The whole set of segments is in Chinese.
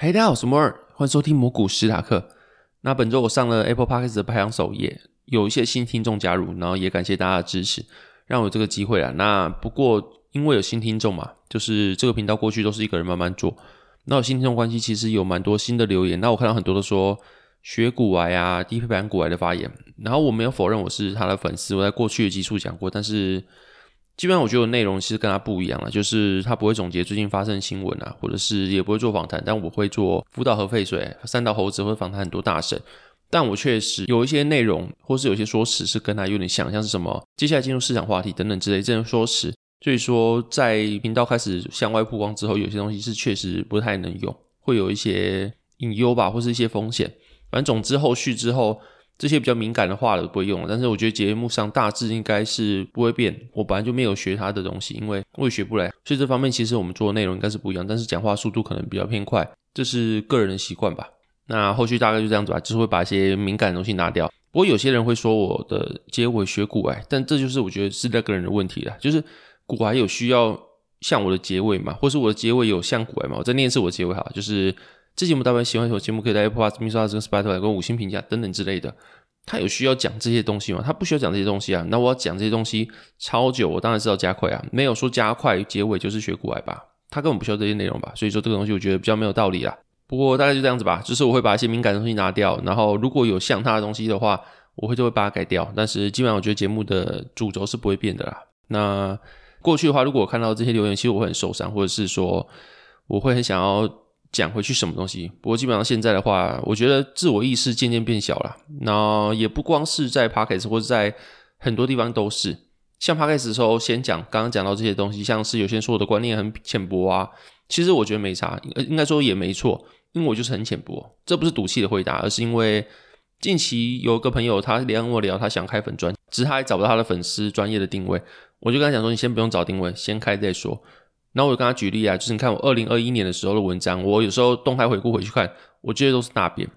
嗨，大家好，我是摩尔，欢迎收听魔股史塔克。那本周我上了 Apple Podcast 的排行首页，有一些新听众加入，然后也感谢大家的支持，让我有这个机会啊。那不过因为有新听众嘛，就是这个频道过去都是一个人慢慢做，那有新听众关系，其实有蛮多新的留言。那我看到很多都说学股癌啊、低配版股癌的发言，然后我没有否认我是他的粉丝，我在过去的集数讲过，但是。基本上我觉得内容其实跟他不一样了，就是他不会总结最近发生的新闻啊，或者是也不会做访谈，但我会做福岛核废水、三道猴子会访谈很多大神，但我确实有一些内容，或是有些说辞是跟他有点像，像是什么接下来进入市场话题等等之类这种说辞，所以说在频道开始向外曝光之后，有些东西是确实不太能用，会有一些隐忧吧，或是一些风险，反正总之后续之后。这些比较敏感的话都不会用，但是我觉得节目上大致应该是不会变。我本来就没有学他的东西，因为我也学不来，所以这方面其实我们做的内容应该是不一样，但是讲话速度可能比较偏快，这是个人的习惯吧。那后续大概就这样子吧，就是会把一些敏感的东西拿掉。不过有些人会说我的结尾学古癌，但这就是我觉得是那个人的问题了，就是古癌有需要像我的结尾嘛，或是我的结尾有像古癌嘛？我再念一次我的结尾哈，就是。这节目大家喜欢，什么节目可以在 Apple Podcast、Mixer、Spotify 跟五星评价等等之类的。他有需要讲这些东西吗？他不需要讲这些东西啊。那我要讲这些东西超久，我当然是要加快啊。没有说加快结尾就是学古癌吧？他根本不需要这些内容吧？所以说这个东西我觉得比较没有道理啦。不过大概就这样子吧，就是我会把一些敏感的东西拿掉，然后如果有像他的东西的话，我会就会把它改掉。但是基本上我觉得节目的主轴是不会变的啦。那过去的话，如果我看到这些留言，其实我会很受伤，或者是说我会很想要。讲回去什么东西？不过基本上现在的话，我觉得自我意识渐渐变小了。那也不光是在 Podcast 或者在很多地方都是。像 Podcast 的时候，先讲刚刚讲到这些东西，像是有些人说我的观念很浅薄啊，其实我觉得没差，应该说也没错，因为我就是很浅薄。这不是赌气的回答，而是因为近期有个朋友他连我聊，他想开粉专，只是他还找不到他的粉丝专业的定位，我就跟他讲说，你先不用找定位，先开再说。然后我就跟他举例啊，就是你看我二零二一年的时候的文章，我有时候动态回顾回去看，我觉得都是大便。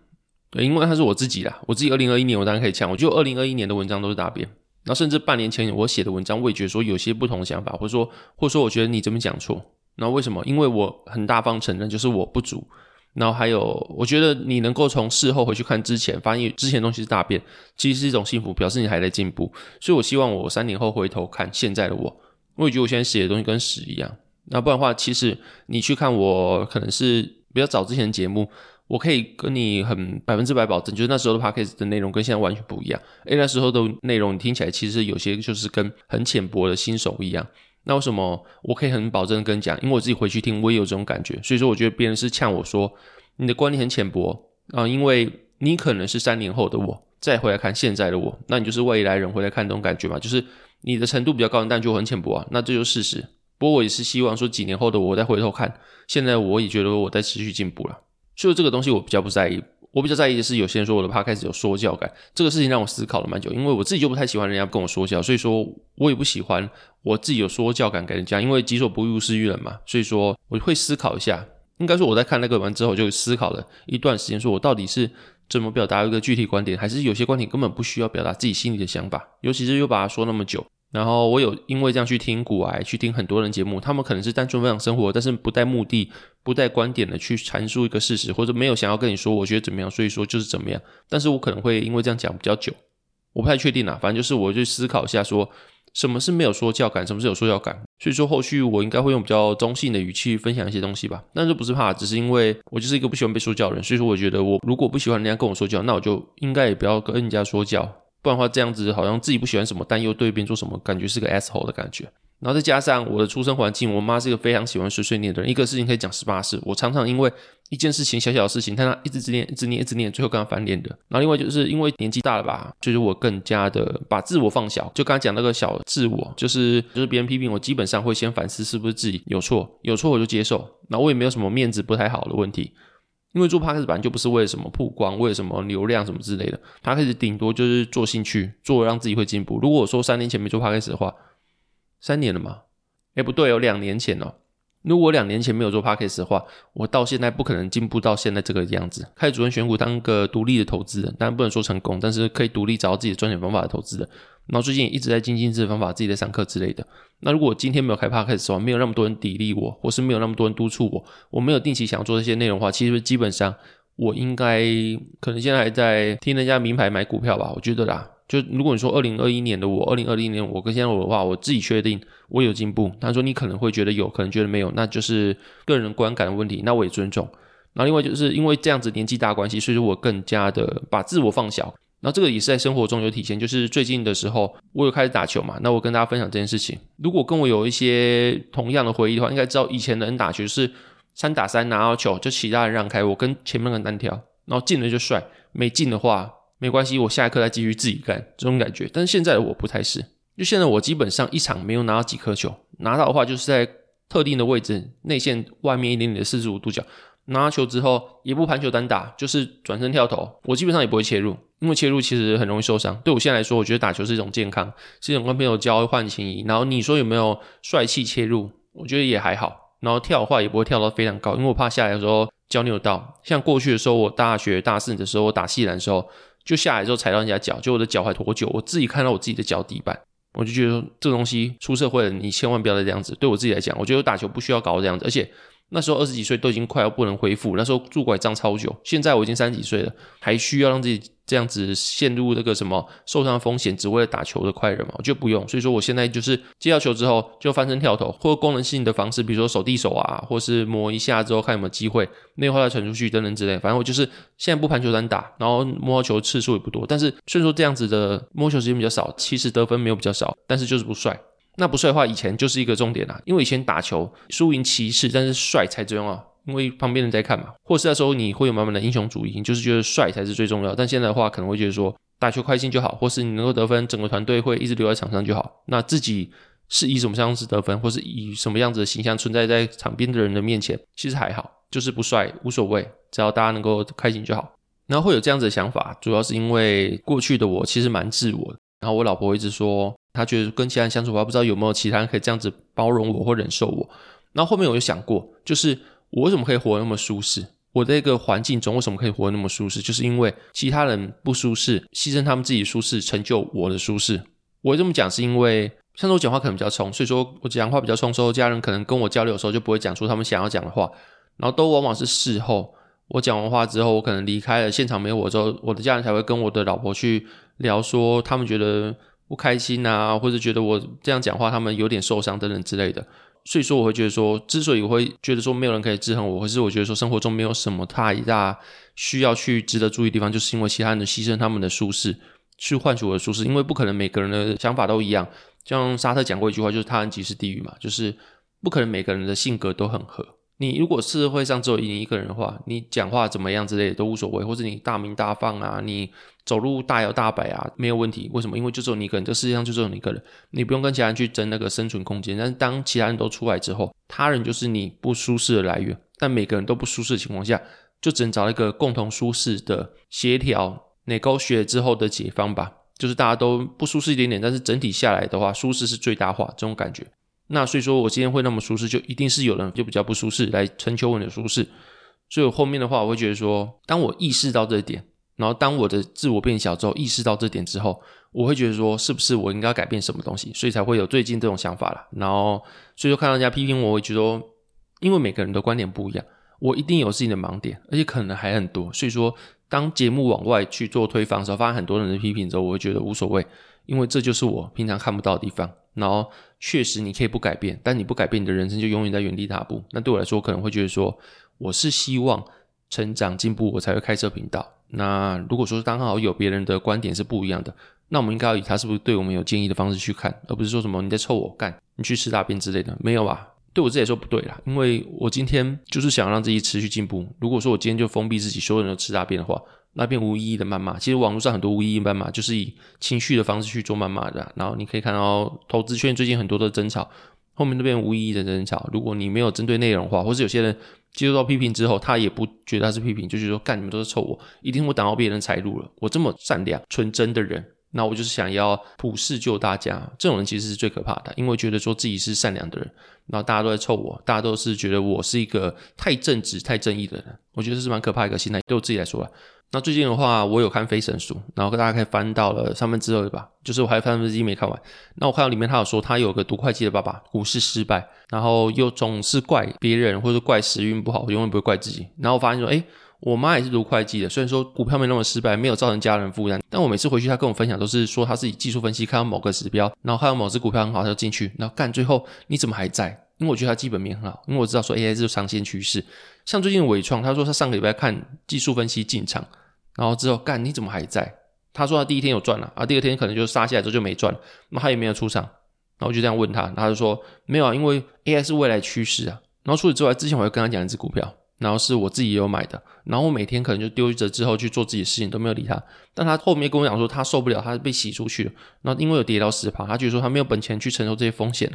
因为他是我自己啦，我自己二零二一年我当然可以呛，我觉得二零二一年的文章都是大便。然后甚至半年前我写的文章，我也觉得说有些不同的想法，或者说或者说我觉得你这边讲错。那为什么？因为我很大方承认就是我不足。然后还有，我觉得你能够从事后回去看之前，发现之前东西是大便，其实是一种幸福，表示你还在进步。所以我希望我三年后回头看现在的我，我也觉得我现在写的东西跟屎一样。那不然的话，其实你去看我可能是比较早之前的节目，我可以跟你很百分之百保证，就是那时候的 podcast 的内容跟现在完全不一样。诶，那时候的内容你听起来其实有些就是跟很浅薄的新手一样。那为什么我可以很保证跟你讲？因为我自己回去听，我也有这种感觉。所以说，我觉得别人是呛我说你的观念很浅薄啊，因为你可能是三年后的我再回来看现在的我，那你就是未来人回来看这种感觉嘛，就是你的程度比较高，但就很浅薄啊，那这就是事实。不过我也是希望说，几年后的我再回头看，现在我也觉得我在持续进步了。所以这个东西我比较不在意，我比较在意的是有些人说我的 podcast 有说教感，这个事情让我思考了蛮久，因为我自己就不太喜欢人家跟我说教，所以说我也不喜欢我自己有说教感给人家，因为己所不欲，勿施于人嘛。所以说我会思考一下，应该说我在看那个完之后就思考了一段时间，说我到底是怎么表达一个具体观点，还是有些观点根本不需要表达自己心里的想法，尤其是又把它说那么久。然后我有因为这样去听古癌，去听很多人节目，他们可能是单纯分享生活，但是不带目的、不带观点的去阐述一个事实，或者没有想要跟你说我觉得怎么样，所以说就是怎么样。但是我可能会因为这样讲比较久，我不太确定啦，反正就是我去思考一下说，什么是没有说教感，什么是有说教感。所以说后续我应该会用比较中性的语气分享一些东西吧。但是不是怕，只是因为我就是一个不喜欢被说教的人，所以说我觉得我如果不喜欢人家跟我说教，那我就应该也不要跟人家说教。不然的话，这样子好像自己不喜欢什么，但又对别人做什么，感觉是个 asshole 的感觉。然后再加上我的出生环境，我妈是一个非常喜欢碎碎念的人，一个事情可以讲十八次。我常常因为一件事情小小的事情，但她一直直念，一直念，一直念，最后跟她翻脸的。然后另外就是因为年纪大了吧，就是我更加的把自我放小。就刚才讲那个小自我，就是就是别人批评我，基本上会先反思是不是自己有错，有错我就接受。然后我也没有什么面子不太好的问题。因为做 Podcast 本来就不是为了什么曝光，为了什么流量什么之类的。Podcast 顶多就是做兴趣，做让自己会进步。如果说三年前没做 Podcast 的话，三年了嘛？哎，不对哦，两年前哦。如果两年前没有做 Podcast 的话，我到现在不可能进步到现在这个样子。开始主动选股，当个独立的投资人，当然不能说成功，但是可以独立找到自己的赚钱方法的投资人。然后最近也一直在精进自己的方法，自己在上课之类的。那如果我今天没有开 Podcast 的话，没有那么多人砥砺我，或是没有那么多人督促我，我没有定期想要做这些内容的话，其实基本上我应该可能现在还在听人家名牌买股票吧，我觉得啦。就如果你说二零二一年的我，二零二零年我跟现在我的话，我自己确定我有进步。他说你可能会觉得有，可能觉得没有，那就是个人观感的问题，那我也尊重。然后另外就是因为这样子年纪大关系，所以说我更加的把自我放小。然后这个也是在生活中有体现，就是最近的时候我有开始打球嘛，那我跟大家分享这件事情。如果跟我有一些同样的回忆的话，应该知道以前的人打球是三打三拿到球就其他人让开，我跟前面的人单挑，然后进了就帅，没进的话。没关系，我下一刻再继续自己干，这种感觉。但是现在的我不太是，就现在我基本上一场没有拿到几颗球，拿到的话就是在特定的位置，内线外面一点点的四十五度角，拿球之后也不盘球单打，就是转身跳投，我基本上也不会切入，因为切入其实很容易受伤。对我现在来说，我觉得打球是一种健康，是一种跟朋友交换情谊。然后你说有没有帅气切入？我觉得也还好。然后跳的话也不会跳到非常高，因为我怕下来的时候脚扭到。像过去的时候，我大学大四的时候我打系篮的时候。就下来之后踩到人家脚，就我的脚还脱臼，我自己看到我自己的脚底板，我就觉得这个东西出社会了，你千万不要再这样子。对我自己来讲，我觉得打球不需要搞这样子，而且。那时候二十几岁都已经快要不能恢复，那时候拄拐杖超久。现在我已经三十几岁了，还需要让自己这样子陷入那个什么受伤风险，只为了打球的快人嘛？我觉得不用。所以说我现在就是接到球之后就翻身跳投，或功能性的方式，比如说手递手啊，或是摸一下之后看有没有机会内滑再传出去等等之类。反正我就是现在不盘球单打，然后摸球次数也不多。但是虽然说这样子的摸球时间比较少，其实得分没有比较少，但是就是不帅。那不帅的话，以前就是一个重点啦。因为以前打球输赢其次，但是帅才重要，因为旁边人在看嘛。或是那时候你会有满满的英雄主义，就是觉得帅才是最重要。但现在的话，可能会觉得说打球开心就好，或是你能够得分，整个团队会一直留在场上就好。那自己是以什么样子得分，或是以什么样子的形象存在在场边的人的面前，其实还好，就是不帅无所谓，只要大家能够开心就好。然后会有这样子的想法，主要是因为过去的我其实蛮自我的。然后我老婆一直说，他觉得跟其他人相处，我不知道有没有其他人可以这样子包容我或忍受我。然后后面我就想过，就是我为什么可以活得那么舒适？我在一个环境中为什么可以活得那么舒适？就是因为其他人不舒适，牺牲他们自己舒适，成就我的舒适。我这么讲是因为，像是我讲话可能比较冲，所以说我讲话比较冲，之后家人可能跟我交流的时候就不会讲出他们想要讲的话，然后都往往是事后我讲完话之后，我可能离开了现场没有我之后，我的家人才会跟我的老婆去。聊说他们觉得不开心啊，或者觉得我这样讲话他们有点受伤等等之类的，所以说我会觉得说，之所以我会觉得说没有人可以制衡我，或是我觉得说生活中没有什么太大需要去值得注意的地方，就是因为其他人的牺牲他们的舒适去换取我的舒适，因为不可能每个人的想法都一样。像沙特讲过一句话，就是他人即是地狱嘛，就是不可能每个人的性格都很合。你如果社会上只有你一个人的话，你讲话怎么样之类的都无所谓，或者你大鸣大放啊，你走路大摇大摆啊，没有问题。为什么？因为就只有你一个人，这世界上就只有你一个人，你不用跟其他人去争那个生存空间。但是当其他人都出来之后，他人就是你不舒适的来源。但每个人都不舒适的情况下，就只能找一个共同舒适的协调、negotiate 之后的解方吧。就是大家都不舒适一点点，但是整体下来的话，舒适是最大化这种感觉。那所以说，我今天会那么舒适，就一定是有人就比较不舒适来成求我的舒适。所以我后面的话，我会觉得说，当我意识到这一点，然后当我的自我变小之后，意识到这点之后，我会觉得说，是不是我应该改变什么东西？所以才会有最近这种想法了。然后，所以说看到人家批评我，我会觉得说，因为每个人的观点不一样，我一定有自己的盲点，而且可能还很多。所以说，当节目往外去做推放的时候，发现很多人的批评之后，我会觉得无所谓，因为这就是我平常看不到的地方。然后确实你可以不改变，但你不改变，你的人生就永远在原地踏步。那对我来说，可能会觉得说，我是希望成长进步，我才会开设频道。那如果说是刚好有别人的观点是不一样的，那我们应该要以他是不是对我们有建议的方式去看，而不是说什么你在臭我干，你去吃大便之类的，没有吧？对我自己来说不对啦，因为我今天就是想让自己持续进步。如果说我今天就封闭自己，所有人都吃大便的话，那边无意义的谩骂，其实网络上很多无意义谩骂，就是以情绪的方式去做谩骂的。然后你可以看到投资圈最近很多的争吵，后面都变无意义的争吵。如果你没有针对内容的话，或是有些人接受到批评之后，他也不觉得他是批评，就是说干你们都是臭我，一定会挡到别人财路了。我这么善良纯真的人。那我就是想要普世救大家，这种人其实是最可怕的，因为觉得说自己是善良的人，然后大家都在臭我，大家都是觉得我是一个太正直、太正义的人，我觉得这是蛮可怕一个心态。对我自己来说，那最近的话，我有看《非神书》，然后大家可以翻到了三分之二吧，就是我还有三分之一没看完。那我看到里面他有说，他有个读会计的爸爸，股市失败，然后又总是怪别人或者怪时运不好，永远不会怪自己。然后我发现说，诶我妈也是读会计的，虽然说股票没那么失败，没有造成家人负担，但我每次回去，她跟我分享都是说，她是以技术分析看到某个指标，然后看到某只股票很好，她就进去，然后干，最后你怎么还在？因为我觉得它基本面很好，因为我知道说 AI 是长线趋势。像最近纬创，他说他上个礼拜看技术分析进场，然后之后干，你怎么还在？他说他第一天有赚了，啊，第二天可能就杀下来之后就没赚，那他也没有出场，然后我就这样问他，他就说没有啊，因为 AI 是未来趋势啊。然后除此之外，之前我会跟他讲一只股票。然后是我自己也有买的，然后我每天可能就丢着之后去做自己的事情，都没有理他。但他后面跟我讲说他受不了，他被洗出去了。然后因为有跌到十趴，他觉得说他没有本钱去承受这些风险。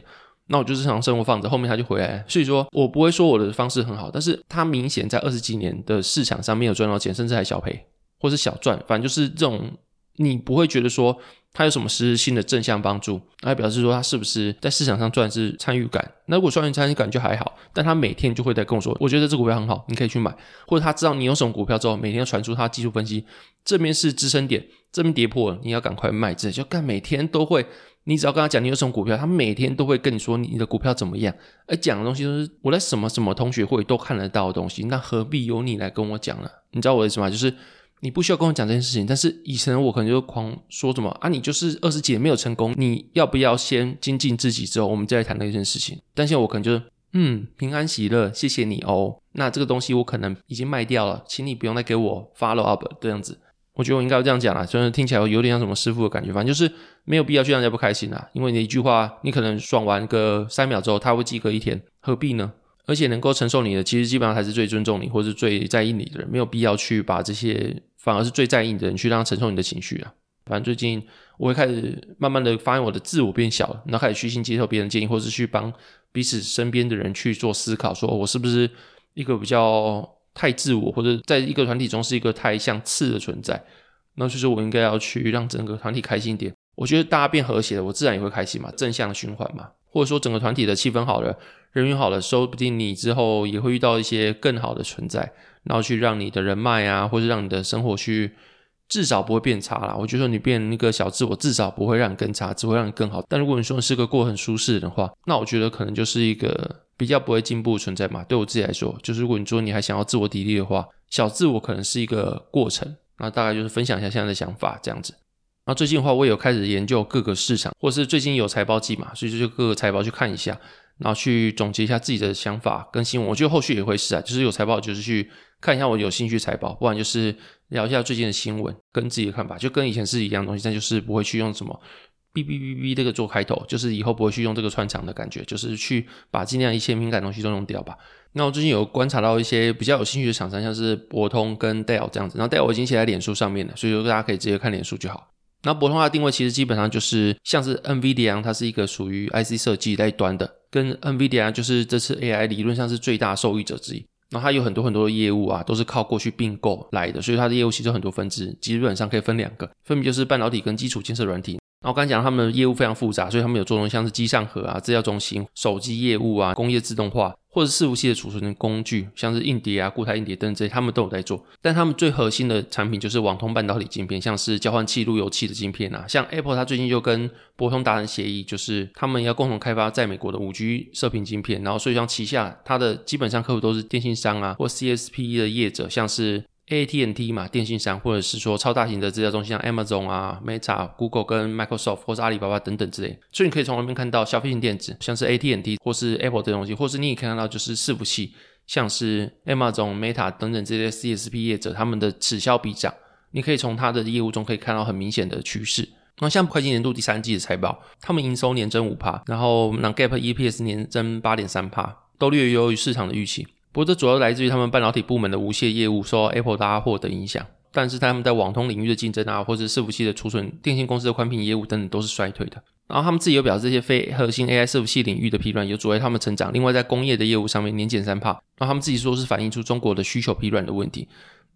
那我就日常生活放着，后面他就回来。所以说我不会说我的方式很好，但是他明显在二十几年的市场上没有赚到钱，甚至还小赔或是小赚，反正就是这种你不会觉得说。他有什么实质性的正向帮助？那表示说他是不是在市场上赚是参与感？那如果算参与感就还好，但他每天就会在跟我说，我觉得这股票很好，你可以去买。或者他知道你有什么股票之后，每天传出他技术分析，这边是支撑点，这边跌破了，你要赶快卖。这就干每天都会，你只要跟他讲你有什么股票，他每天都会跟你说你的股票怎么样。而讲的东西都是我在什么什么同学会都看得到的东西，那何必由你来跟我讲呢？你知道我的意思吗？就是。你不需要跟我讲这件事情，但是以前我可能就狂说什么啊，你就是二十几年没有成功，你要不要先精进自己之后，我们再来谈那件事情？但现在我可能就是，嗯，平安喜乐，谢谢你哦。那这个东西我可能已经卖掉了，请你不用再给我 follow up 这样子。我觉得我应该要这样讲啦，虽然听起来有点像什么师傅的感觉，反正就是没有必要去让人家不开心啦。因为你一句话，你可能爽完个三秒之后，他会记个一天，何必呢？而且能够承受你的，其实基本上还是最尊重你或是最在意你的人，没有必要去把这些反而是最在意你的人去让他承受你的情绪啊。反正最近我会开始慢慢的发现我的自我变小了，然后开始虚心接受别人建议，或是去帮彼此身边的人去做思考，说我是不是一个比较太自我，或者在一个团体中是一个太像刺的存在。那就是我应该要去让整个团体开心一点。我觉得大家变和谐了，我自然也会开心嘛，正向循环嘛。或者说整个团体的气氛好了，人缘好了，说不定你之后也会遇到一些更好的存在，然后去让你的人脉啊，或者让你的生活去至少不会变差啦。我觉得你变那个小自我，至少不会让你更差，只会让你更好。但如果你说你是个过很舒适的话，那我觉得可能就是一个比较不会进步的存在嘛。对我自己来说，就是如果你说你还想要自我砥砺的话，小自我可能是一个过程。那大概就是分享一下现在的想法这样子。然后最近的话，我也有开始研究各个市场，或者是最近有财报季嘛，所以就各个财报去看一下，然后去总结一下自己的想法跟新闻。我觉得后续也会是啊，就是有财报就是去看一下我有兴趣财报，不然就是聊一下最近的新闻跟自己的看法，就跟以前是一样东西，但就是不会去用什么哔哔哔哔这个做开头，就是以后不会去用这个串场的感觉，就是去把尽量一切敏感东西都用掉吧。那我最近有观察到一些比较有兴趣的厂商，像是博通跟戴尔这样子，然后戴尔我已经写在脸书上面了，所以说大家可以直接看脸书就好。那博通它的定位其实基本上就是像是 NVIDIA，它是一个属于 IC 设计那一端的，跟 NVIDIA 就是这次 AI 理论上是最大受益者之一。那它有很多很多的业务啊，都是靠过去并购来的，所以它的业务其实有很多分支，基本上可以分两个，分别就是半导体跟基础建设软体。我刚才讲他们的业务非常复杂，所以他们有做东西像是机上盒啊、资料中心、手机业务啊、工业自动化。或者伺服器的储存的工具，像是硬碟啊、固态硬碟等等这些，他们都有在做。但他们最核心的产品就是网通半导体晶片，像是交换器、路由器的晶片啊。像 Apple，它最近就跟博通达成协议，就是他们要共同开发在美国的五 G 射频晶片。然后，所以像旗下它的基本上客户都是电信商啊，或 CSP 的业者，像是。AT&T 嘛，电信商，或者是说超大型的资料中心，像 Amazon 啊、Meta、Google 跟 Microsoft 或是阿里巴巴等等之类，所以你可以从那边看到消费性电子，像是 AT&T 或是 Apple 这东西，或是你也可以看到就是伺服器，像是 Amazon、Meta 等等这些 CSP 业者，他们的此消彼长，你可以从他的业务中可以看到很明显的趋势。那像会计年度第三季的财报，他们营收年增五趴，然后那 Gap EPS 年增八点三趴，都略优于市场的预期。不过这主要来自于他们半导体部门的无线业务受到 Apple 拉货的影响，但是他们在网通领域的竞争啊，或者是伺服器的储存、电信公司的宽频业务等等都是衰退的。然后他们自己又表示，这些非核心 AI 伺服器领域的疲软有阻碍他们成长。另外，在工业的业务上面年减三帕，然后他们自己说是反映出中国的需求疲软的问题。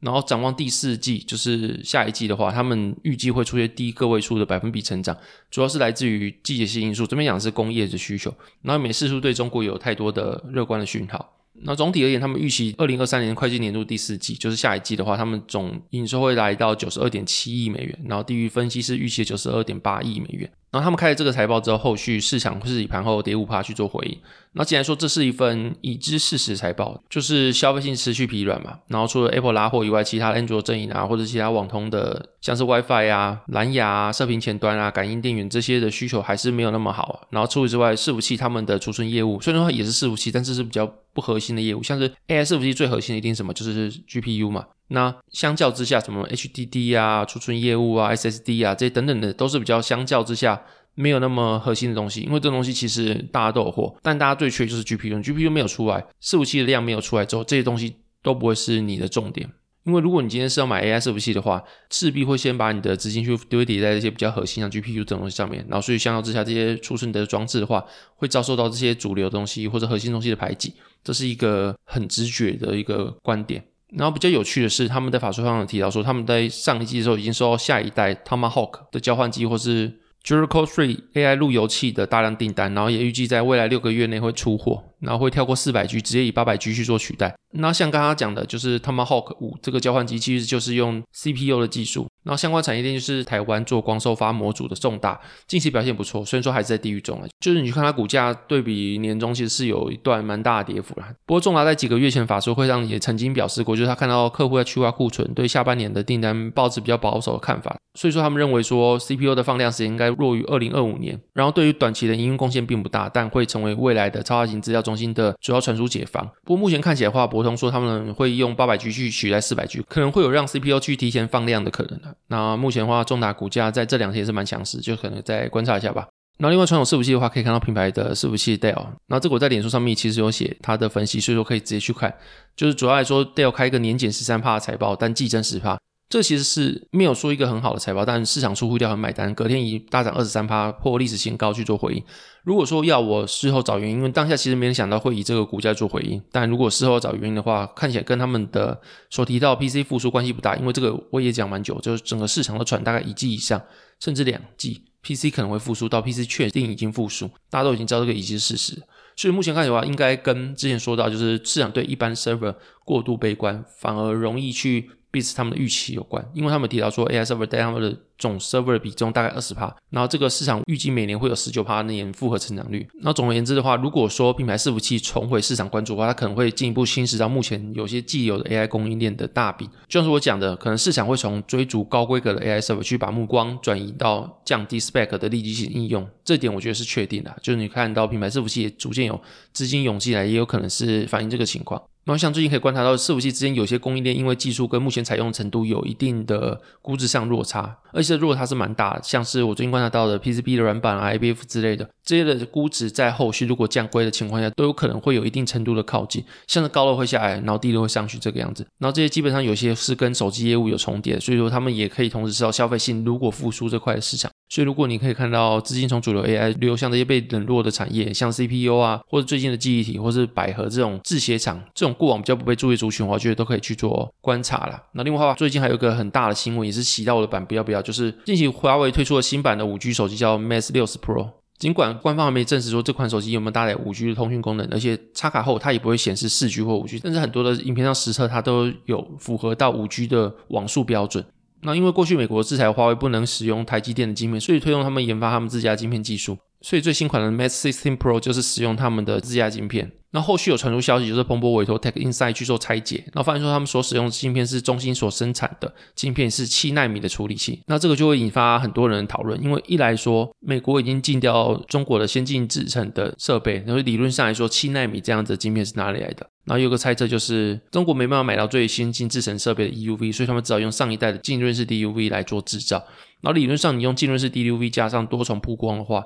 然后展望第四季，就是下一季的话，他们预计会出现低个位数的百分比成长，主要是来自于季节性因素。这边讲的是工业的需求，然后没释出对中国有太多的乐观的讯号。那总体而言，他们预期二零二三年会计年度第四季，就是下一季的话，他们总营收会来到九十二点七亿美元，然后低于分析师预期的九十二点八亿美元。然后他们开了这个财报之后，后续市场是以盘后跌五趴去做回应。那既然说这是一份已知事实财报，就是消费性持续疲软嘛。然后除了 Apple 拉货以外，其他安卓阵营啊，或者其他网通的，像是 WiFi 啊、蓝牙啊、射频前端啊、感应电源这些的需求还是没有那么好。然后除此之外，伺服器他们的储存业务虽然说也是伺服器，但是是比较不核心的业务，像是 AI 伺服器最核心的一定什么？就是 GPU 嘛。那相较之下，什么 HDD 啊、储存业务啊、SSD 啊这等等的，都是比较相较之下没有那么核心的东西。因为这东西其实大家都有货，但大家最缺就是 GPU，GPU 没有出来，伺服器的量没有出来之后，这些东西都不会是你的重点。因为如果你今天是要买 AI 伺服器的话，势必会先把你的资金去堆叠在这些比较核心像 GPU 这种东西上面，然后所以相较之下，这些储存的装置的话，会遭受到这些主流东西或者核心东西的排挤，这是一个很直觉的一个观点。然后比较有趣的是，他们在法说上有提到说，他们在上一季的时候已经收到下一代 Tomahawk 的交换机，或是 Jericho Three AI 路由器的大量订单，然后也预计在未来六个月内会出货，然后会跳过四百 G，直接以八百 G 去做取代。那像刚刚讲的，就是 Tomahawk 5这个交换机，其实就是用 CPU 的技术。然后相关产业链就是台湾做光收发模组的重大，近期表现不错，虽然说还是在地狱中啊，就是你去看它股价对比年中其实是有一段蛮大的跌幅啦。不过重达在几个月前法说会上也曾经表示过，就是他看到客户在去化库存，对下半年的订单抱持比较保守的看法，所以说他们认为说 CPU 的放量时间应该弱于二零二五年，然后对于短期的营运贡献并不大，但会成为未来的超大型资料中心的主要传输解方。不过目前看起来的话，博通说他们会用八百 G 去取代四百 G，可能会有让 CPU 去提前放量的可能的。那目前的话，重达股价在这两天也是蛮强势，就可能再观察一下吧。那另外传统伺服器的话，可以看到品牌的伺服器 Dell，那这个我在脸书上面其实有写它的分析，所以说可以直接去看。就是主要来说，Dell 开一个年减十三帕的财报，但季增十帕。这其实是没有说一个很好的财报，但市场出乎意料很买单，隔天以大涨二十三趴破历史新高去做回应。如果说要我事后找原因，因为当下其实没人想到会以这个股价做回应，但如果事后找原因的话，看起来跟他们的所提到 PC 复苏关系不大，因为这个我也讲蛮久，就是整个市场的喘大概一季以上，甚至两季 PC 可能会复苏，到 PC 确定已经复苏，大家都已经知道这个已经是事实。所以目前看的话，应该跟之前说到，就是市场对一般 server 过度悲观，反而容易去。彼此他们的预期有关，因为他们提到说 AI server 在他们的总 server 的比重大概二十趴，然后这个市场预计每年会有十九趴的年复合成长率。那总而言之的话，如果说品牌伺服器重回市场关注的话，它可能会进一步侵蚀到目前有些既有的 AI 供应链的大饼。就像是我讲的，可能市场会从追逐高规格的 AI server 去把目光转移到降低 spec 的立即性应用，这点我觉得是确定的。就是你看到品牌伺服器也逐渐有资金涌进来，也有可能是反映这个情况。然后像最近可以观察到，伺服器之间有些供应链因为技术跟目前采用程度有一定的估值上落差，而且落差是蛮大的。像是我最近观察到的 PCB 的软板啊、IBF 之类的这些的估值，在后续如果降规的情况下，都有可能会有一定程度的靠近，像是高了会下来，然后低了会上去这个样子。然后这些基本上有些是跟手机业务有重叠，所以说他们也可以同时知道消费性如果复苏这块的市场。所以，如果你可以看到资金从主流 AI 流向这些被冷落的产业，像 CPU 啊，或者最近的记忆体，或是百合这种制鞋厂，这种过往比较不被注意族群的话，我觉得都可以去做观察啦。那另外的话，最近还有一个很大的新闻，也是洗到我的版，不要不要，就是近期华为推出了新版的五 G 手机，叫 Mate 60 Pro。尽管官方还没证实说这款手机有没有搭载五 G 的通讯功能，而且插卡后它也不会显示四 G 或五 G，但是很多的影片上实测它都有符合到五 G 的网速标准。那因为过去美国制裁华为不能使用台积电的晶片，所以推动他们研发他们自家晶片技术。所以最新款的 Mate Sixteen Pro 就是使用他们的自家晶片。那后续有传出消息，就是彭博委托 Tech Insight 去做拆解，然后发现说他们所使用的晶片是中芯所生产的晶片，是七纳米的处理器。那这个就会引发很多人讨论，因为一来说美国已经禁掉中国的先进制程的设备，然后理论上来说七纳米这样子的晶片是哪里来的？然后有个猜测就是中国没办法买到最先进制程设备的 EUV，所以他们只好用上一代的浸润式 DUV 来做制造。然后理论上你用浸润式 DUV 加上多重曝光的话，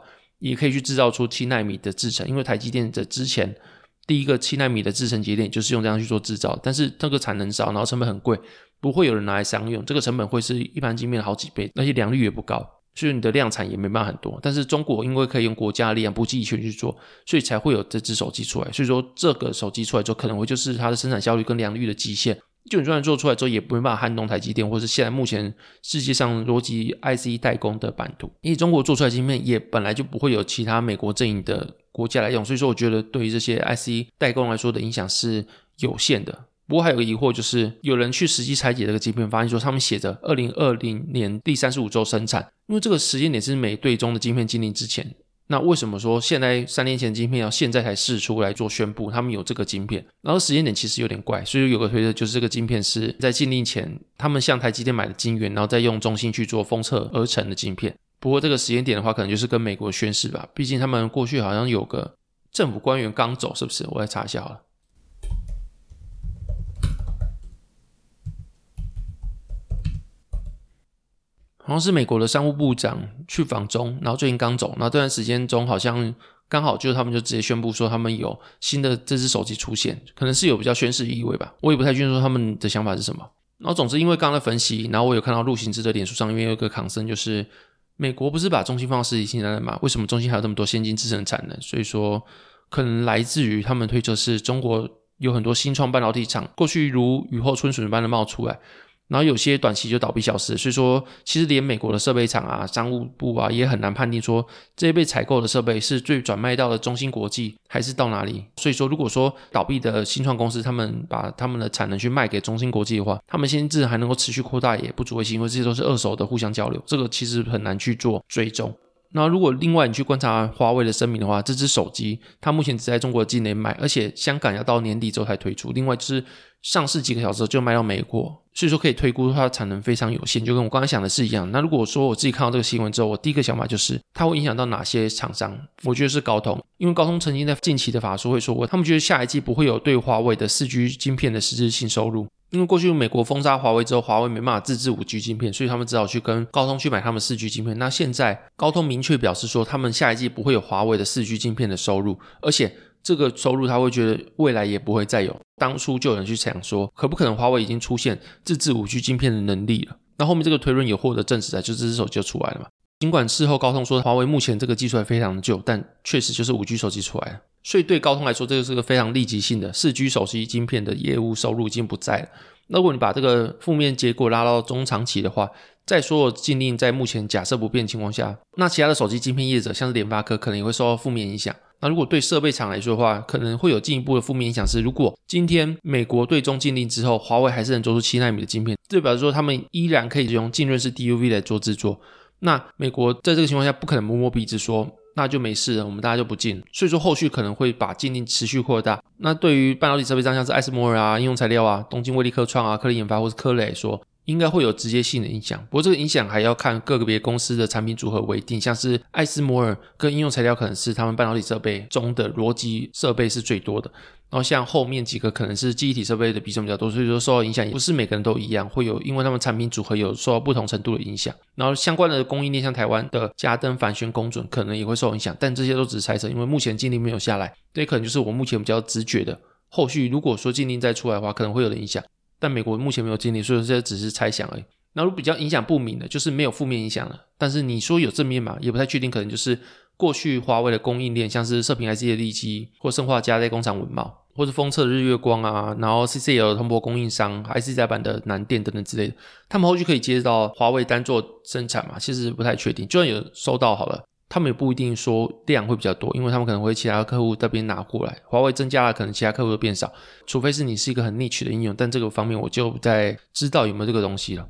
也可以去制造出七纳米的制程，因为台积电的之前第一个七纳米的制程节点就是用这样去做制造，但是这个产能少，然后成本很贵，不会有人拿来商用，这个成本会是一般晶片的好几倍，而且良率也不高。所以你的量产也没办法很多。但是中国因为可以用国家力量不计一切去做，所以才会有这只手机出来。所以说这个手机出来之后，可能会就是它的生产效率跟良率的极限。就你就算做出来之后，也没办法撼动台积电，或是现在目前世界上逻辑 IC 代工的版图。因为中国做出来晶片也本来就不会有其他美国阵营的国家来用，所以说我觉得对于这些 IC 代工来说的影响是有限的。不过还有个疑惑就是，有人去实际拆解这个晶片，发现说他们写着二零二零年第三十五周生产，因为这个时间点是美对中的晶片禁令之前。那为什么说现在三年前的晶片要现在才试出来做宣布？他们有这个晶片，然后时间点其实有点怪，所以有个推测就是这个晶片是在禁令前，他们向台积电买的晶圆，然后再用中心去做封测而成的晶片。不过这个时间点的话，可能就是跟美国宣誓吧，毕竟他们过去好像有个政府官员刚走，是不是？我来查一下好了。好像是美国的商务部长去访中，然后最近刚走，然后这段时间中好像刚好就他们就直接宣布说他们有新的这支手机出现，可能是有比较宣示意味吧，我也不太清楚他们的想法是什么。然后总之因为刚刚的分析，然后我有看到陆行之的脸书上因为有一个抗争就是美国不是把中心放到实体清单了吗？为什么中心还有这么多先进制程产能？所以说可能来自于他们推测是中国有很多新创半导体厂，过去如雨后春笋般的冒出来。然后有些短期就倒闭消失，所以说其实连美国的设备厂啊、商务部啊也很难判定说这些被采购的设备是最转卖到了中芯国际还是到哪里。所以说，如果说倒闭的新创公司他们把他们的产能去卖给中芯国际的话，他们先至还能够持续扩大也不足为奇，因为这些都是二手的互相交流，这个其实很难去做追踪。那如果另外你去观察华为的声明的话，这支手机它目前只在中国境内卖，而且香港要到年底之后才推出。另外就是上市几个小时就卖到美国。所以说可以推估它的产能非常有限，就跟我刚才想的是一样。那如果说我自己看到这个新闻之后，我第一个想法就是它会影响到哪些厂商？我觉得是高通，因为高通曾经在近期的法说会说过，他们觉得下一季不会有对华为的四 G 晶片的实质性收入，因为过去美国封杀华为之后，华为没办法自制五 G 晶片，所以他们只好去跟高通去买他们四 G 晶片。那现在高通明确表示说，他们下一季不会有华为的四 G 晶片的收入，而且。这个收入他会觉得未来也不会再有。当初就有人去想说，可不可能华为已经出现自制五 G 晶片的能力了？那后面这个推论也获得证实了，就这只手机就出来了嘛。尽管事后高通说华为目前这个技术还非常旧，但确实就是五 G 手机出来了。所以对高通来说，这个是个非常立即性的四 G 手机晶片的业务收入已经不在了。那如果你把这个负面结果拉到中长期的话，在所有禁令在目前假设不变情况下，那其他的手机晶片业者，像是联发科，可能也会受到负面影响。那如果对设备厂来说的话，可能会有进一步的负面影响是，如果今天美国对中禁令之后，华为还是能做出七纳米的晶片，这表示说他们依然可以用浸润式 DUV 来做制作。那美国在这个情况下不可能摸摸鼻子说那就没事了，我们大家就不禁。所以说后续可能会把禁令持续扩大。那对于半导体设备商，像是艾斯摩尔啊、应用材料啊、东京威力科创啊、科林研发或是科磊来说。应该会有直接性的影响，不过这个影响还要看各个别公司的产品组合为定。像是艾斯摩尔跟应用材料可能是他们半导体设备中的逻辑设备是最多的，然后像后面几个可能是记忆体设备的比重比较多，所以说受到影响也不是每个人都一样，会有因为他们产品组合有受到不同程度的影响。然后相关的供应链像台湾的嘉登、帆宣、功准可能也会受影响，但这些都只是猜测，因为目前禁令没有下来，这可能就是我目前比较直觉的。后续如果说禁令再出来的话，可能会有的影响。但美国目前没有经历，所以说这只是猜想而已。那如果比较影响不明的，就是没有负面影响了。但是你说有正面嘛，也不太确定。可能就是过去华为的供应链，像是射频 IC 的利基，或生化镓在工厂稳懋，或是封测日月光啊，然后 CCL 的铜箔供应商，IC 载板的南电等等之类的，他们后续可以接到华为单做生产嘛？其实不太确定。就算有收到好了。他们也不一定说量会比较多，因为他们可能会其他客户这边拿过来。华为增加了，可能其他客户会变少，除非是你是一个很 niche 的应用，但这个方面我就不太知道有没有这个东西了。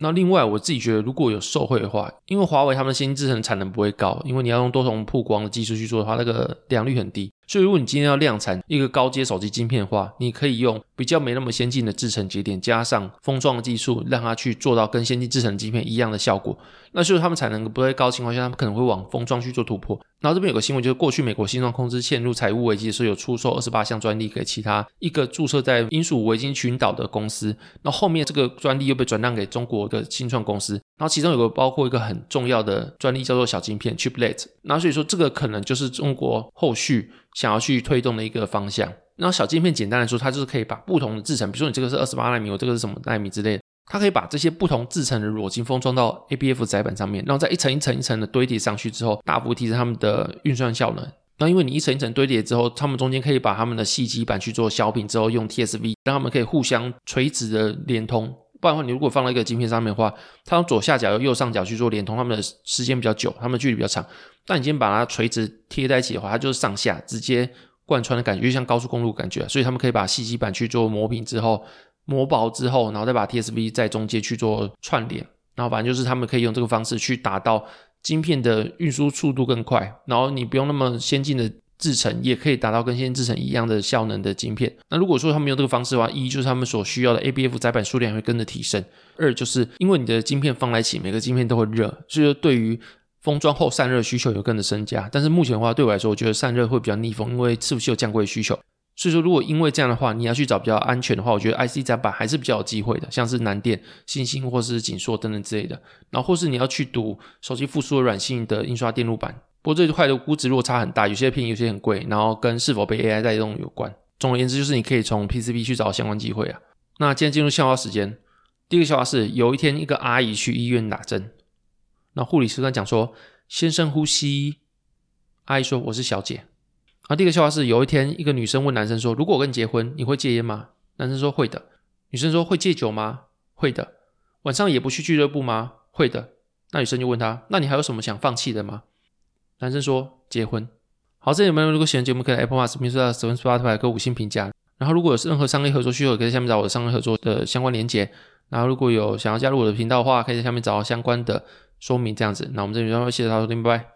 那另外我自己觉得，如果有受惠的话，因为华为他们的先进制程产能不会高，因为你要用多重曝光的技术去做的话，那个量率很低。所以，如果你今天要量产一个高阶手机晶片的话，你可以用比较没那么先进的制程节点，加上封装技术，让它去做到跟先进制程晶片一样的效果。那就是他们产能不会高情况下，他们可能会往封装去做突破。然后这边有个新闻，就是过去美国新创公司陷入财务危机的时候，有出售二十八项专利给其他一个注册在英属维京群岛的公司。那后面这个专利又被转让给中国的新创公司。然后其中有个包括一个很重要的专利叫做小晶片 Chiplet。那所以说这个可能就是中国后续。想要去推动的一个方向，然后小晶片简单来说，它就是可以把不同的制程，比如说你这个是二十八纳米，我这个是什么纳米之类的，它可以把这些不同制程的裸晶封装到 ABF 载板上面，然后再一层一层一层的堆叠上去之后，大幅提升它们的运算效能。那因为你一层一层堆叠之后，它们中间可以把它们的细基板去做削平之后，用 TSV 让它们可以互相垂直的连通。不然的话，你如果放在一个晶片上面的话，它从左下角右上角去做连通，它们的时间比较久，它们的距离比较长。但你今天把它垂直贴在一起的话，它就是上下直接贯穿的感觉，就像高速公路感觉。所以他们可以把细基板去做磨平之后，磨薄之后，然后再把 TSV 在中间去做串联，然后反正就是他们可以用这个方式去达到晶片的运输速度更快，然后你不用那么先进的。制程也可以达到跟先进制程一样的效能的晶片。那如果说他们用这个方式的话，一就是他们所需要的 ABF 载板数量会跟着提升；二就是因为你的晶片放在一起，每个晶片都会热，所以说对于封装后散热需求有跟着增加。但是目前的话，对我来说，我觉得散热会比较逆风，因为是不是有降贵需求？所以说，如果因为这样的话，你要去找比较安全的话，我觉得 IC 载板还是比较有机会的，像是南电、欣兴或是景硕等等之类的。然后或是你要去读手机复苏的软性的印刷电路板。不过这一块的估值落差很大，有些便宜，有些很贵，然后跟是否被 AI 带动有关。总而言之，就是你可以从 PCB 去找相关机会啊。那今天进入笑话时间，第一个笑话是：有一天一个阿姨去医院打针，那护理师跟讲说：“先深呼吸。”阿姨说：“我是小姐。”啊，第一个笑话是：有一天一个女生问男生说：“如果我跟你结婚，你会戒烟吗？”男生说：“会的。”女生说：“会戒酒吗？”“会的。”“晚上也不去俱乐部吗？”“会的。”那女生就问他：“那你还有什么想放弃的吗？”男生说结婚。好，这里有没有？如果喜欢节目，可以 Apple Podcast、Mixer、Spotify 给五星评价。然后，如果有任何商业合作需求，可以在下面找我的商业合作的相关链接。然后，如果有想要加入我的频道的话，可以在下面找到相关的说明。这样子，那我们这里就谢谢大家收听，拜拜。